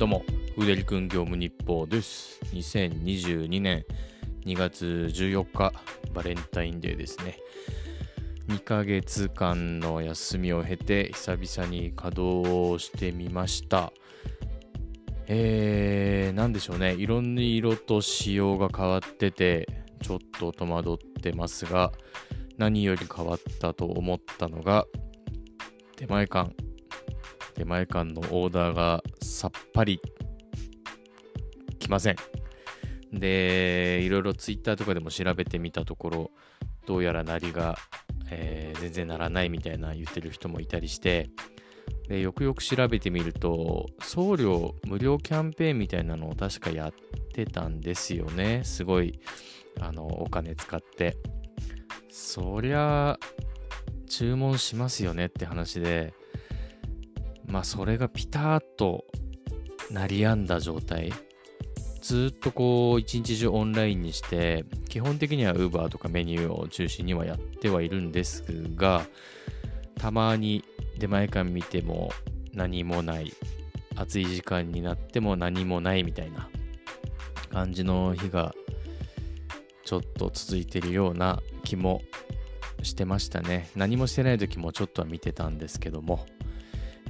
どうも、フーデリ君業務日報です。2022年2月14日、バレンタインデーですね。2ヶ月間の休みを経て、久々に稼働をしてみました。えー、なんでしょうね。いろんな色と仕様が変わってて、ちょっと戸惑ってますが、何より変わったと思ったのが、出前館。出前館のオーダーがさっぱり来ません。で、いろいろツイッターとかでも調べてみたところ、どうやらなりが、えー全然ならないみたいな言ってる人もいたりして、でよくよく調べてみると、送料無料キャンペーンみたいなのを確かやってたんですよね。すごい、あの、お金使って。そりゃ、注文しますよねって話で、まあそれがピタッと鳴りやんだ状態。ずっとこう一日中オンラインにして基本的には Uber とかメニューを中心にはやってはいるんですがたまに出前館見ても何もない暑い時間になっても何もないみたいな感じの日がちょっと続いてるような気もしてましたね。何もしてない時もちょっとは見てたんですけども。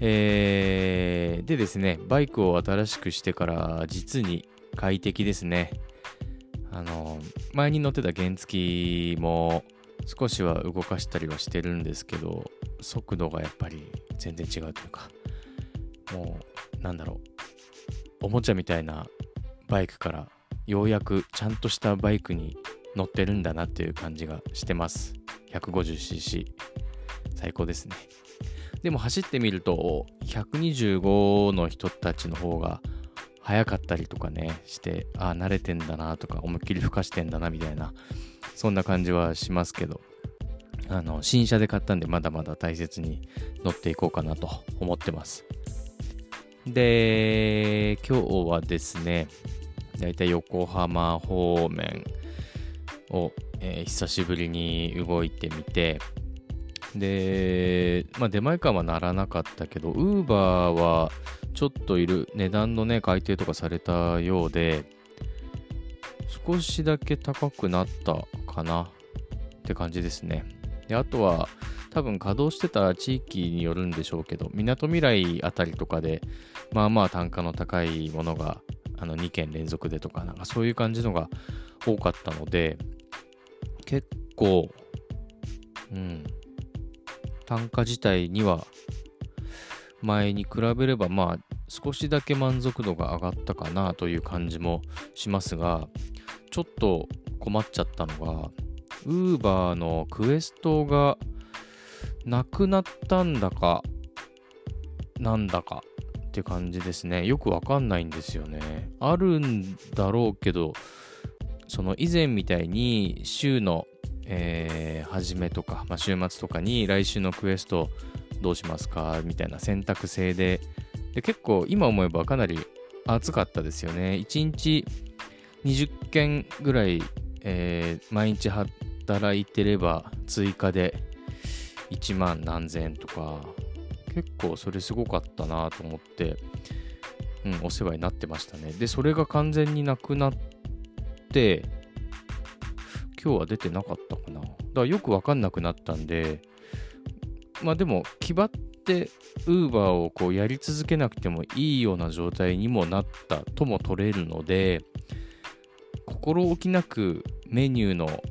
えーでですね、バイクを新しくしてから実に快適ですね。あの、前に乗ってた原付も少しは動かしたりはしてるんですけど、速度がやっぱり全然違うというか、もう、なんだろう、おもちゃみたいなバイクからようやくちゃんとしたバイクに乗ってるんだなっていう感じがしてます。150cc。最高ですね。でも走ってみると125の人たちの方が速かったりとかねしてああ慣れてんだなとか思いっきり吹かしてんだなみたいなそんな感じはしますけどあの新車で買ったんでまだまだ大切に乗っていこうかなと思ってます。で今日はですねだいたい横浜方面を、えー久しぶりに動いてみてで、まあ、出前館はならなかったけど、ウーバーはちょっといる値段のね、改定とかされたようで、少しだけ高くなったかなって感じですね。で、あとは、多分稼働してた地域によるんでしょうけど、みなとみらいあたりとかで、まあまあ単価の高いものが、あの2件連続でとか、なんかそういう感じのが多かったので、結構、うん、単価自体には前に比べればまあ少しだけ満足度が上がったかなという感じもしますがちょっと困っちゃったのが Uber のクエストがなくなったんだかなんだかって感じですね。よくわかんないんですよね。あるんだろうけどその以前みたいに週のえー初めとか、まあ、週末とかに来週のクエストどうしますかみたいな選択制でで結構今思えばかなり暑かったですよね。1日20件ぐらい、えー毎日働いてれば追加で1万何千とか結構それすごかったなと思って、うん、お世話になってましたね。でそれが完全になくなって今日は出てなかったかな。だからよくわかんなくなったんで、まあでも、気張ってウーバーをこうやり続けなくてもいいような状態にもなったとも取れるので、心置きなくメニューの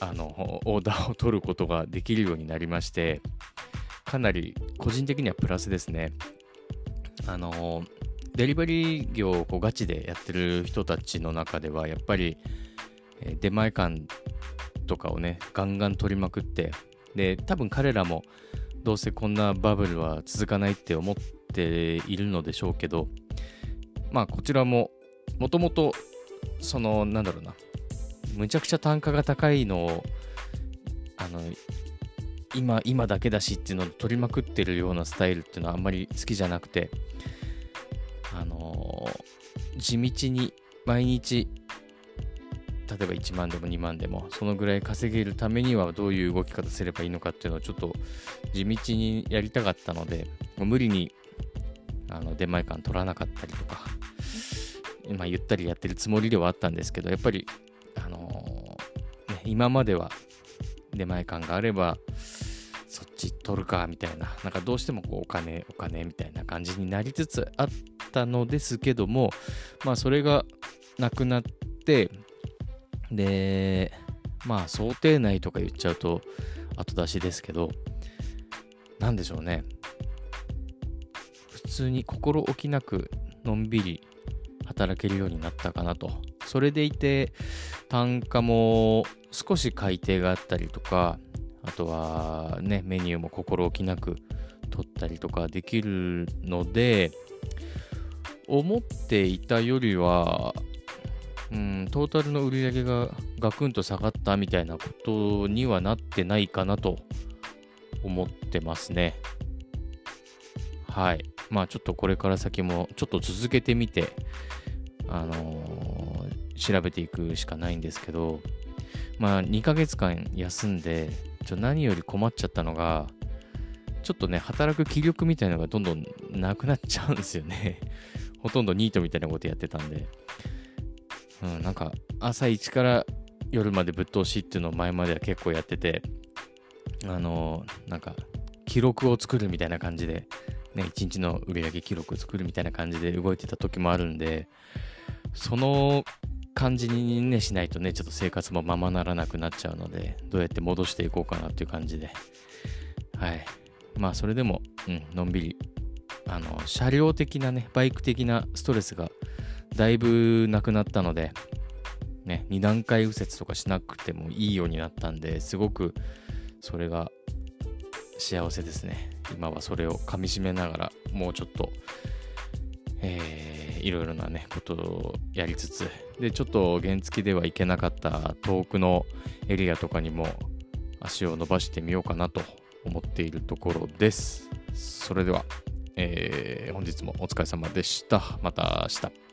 あのオーダーを取ることができるようになりまして、かなり個人的にはプラスですね。あの、デリバリー業をこうガチでやってる人たちの中では、やっぱり、出前館とかをね、ガンガン取りまくって、で、多分彼らもどうせこんなバブルは続かないって思っているのでしょうけど、まあこちらも、もともと、その、なんだろうな、むちゃくちゃ単価が高いのを、あの、今、今だけだしっていうのを取りまくってるようなスタイルっていうのはあんまり好きじゃなくて、あのー地道に毎日例えば1万でも2万でもそのぐらい稼げるためにはどういう動き方すればいいのかっていうのをちょっと地道にやりたかったので無理にあの出前館取らなかったりとか、まあ、ゆったりやってるつもりではあったんですけどやっぱり、あの、ね、今までは出前館があればそっち取るかみたいななんかどうしてもこうお金お金みたいな感じになりつつあったのですけどもまあそれがなくなってでまあ想定内とか言っちゃうと後出しですけど何でしょうね。普通に心置きなくのんびり働けるようになったかなと。それでいて単価も少し改定があったりとかあとはねメニューも心置きなく取ったりとかできるので思っていたよりはうん、トータルの売り上げがガクンと下がったみたいなことにはなってないかなと思ってますね。はい。まあちょっとこれから先もちょっと続けてみて、あのー、調べていくしかないんですけど、まあ2ヶ月間休んで、ちょ何より困っちゃったのが、ちょっとね、働く気力みたいなのがどんどんなくなっちゃうんですよね。ほとんどニートみたいなことやってたんで。うん、なんか朝一から夜までぶっ通しっていうのを前までは結構やってて、あのー、なんか記録を作るみたいな感じで、ね、一日の売り上げ記録を作るみたいな感じで動いてた時もあるんで、その感じにね、しないとね、ちょっと生活もままならなくなっちゃうので、どうやって戻していこうかなっていう感じで、はい。まあ、それでも、うん、のんびり、あの、車両的なね、バイク的なストレスがだいぶなくなったので、ね、2段階右折とかしなくてもいいようになったんですごくそれが幸せですね。今はそれをかみしめながらもうちょっと、えー、いろいろなね、ことをやりつつ、で、ちょっと原付では行けなかった遠くのエリアとかにも足を伸ばしてみようかなと思っているところです。それでは、えー、本日もお疲れ様でした。また明日。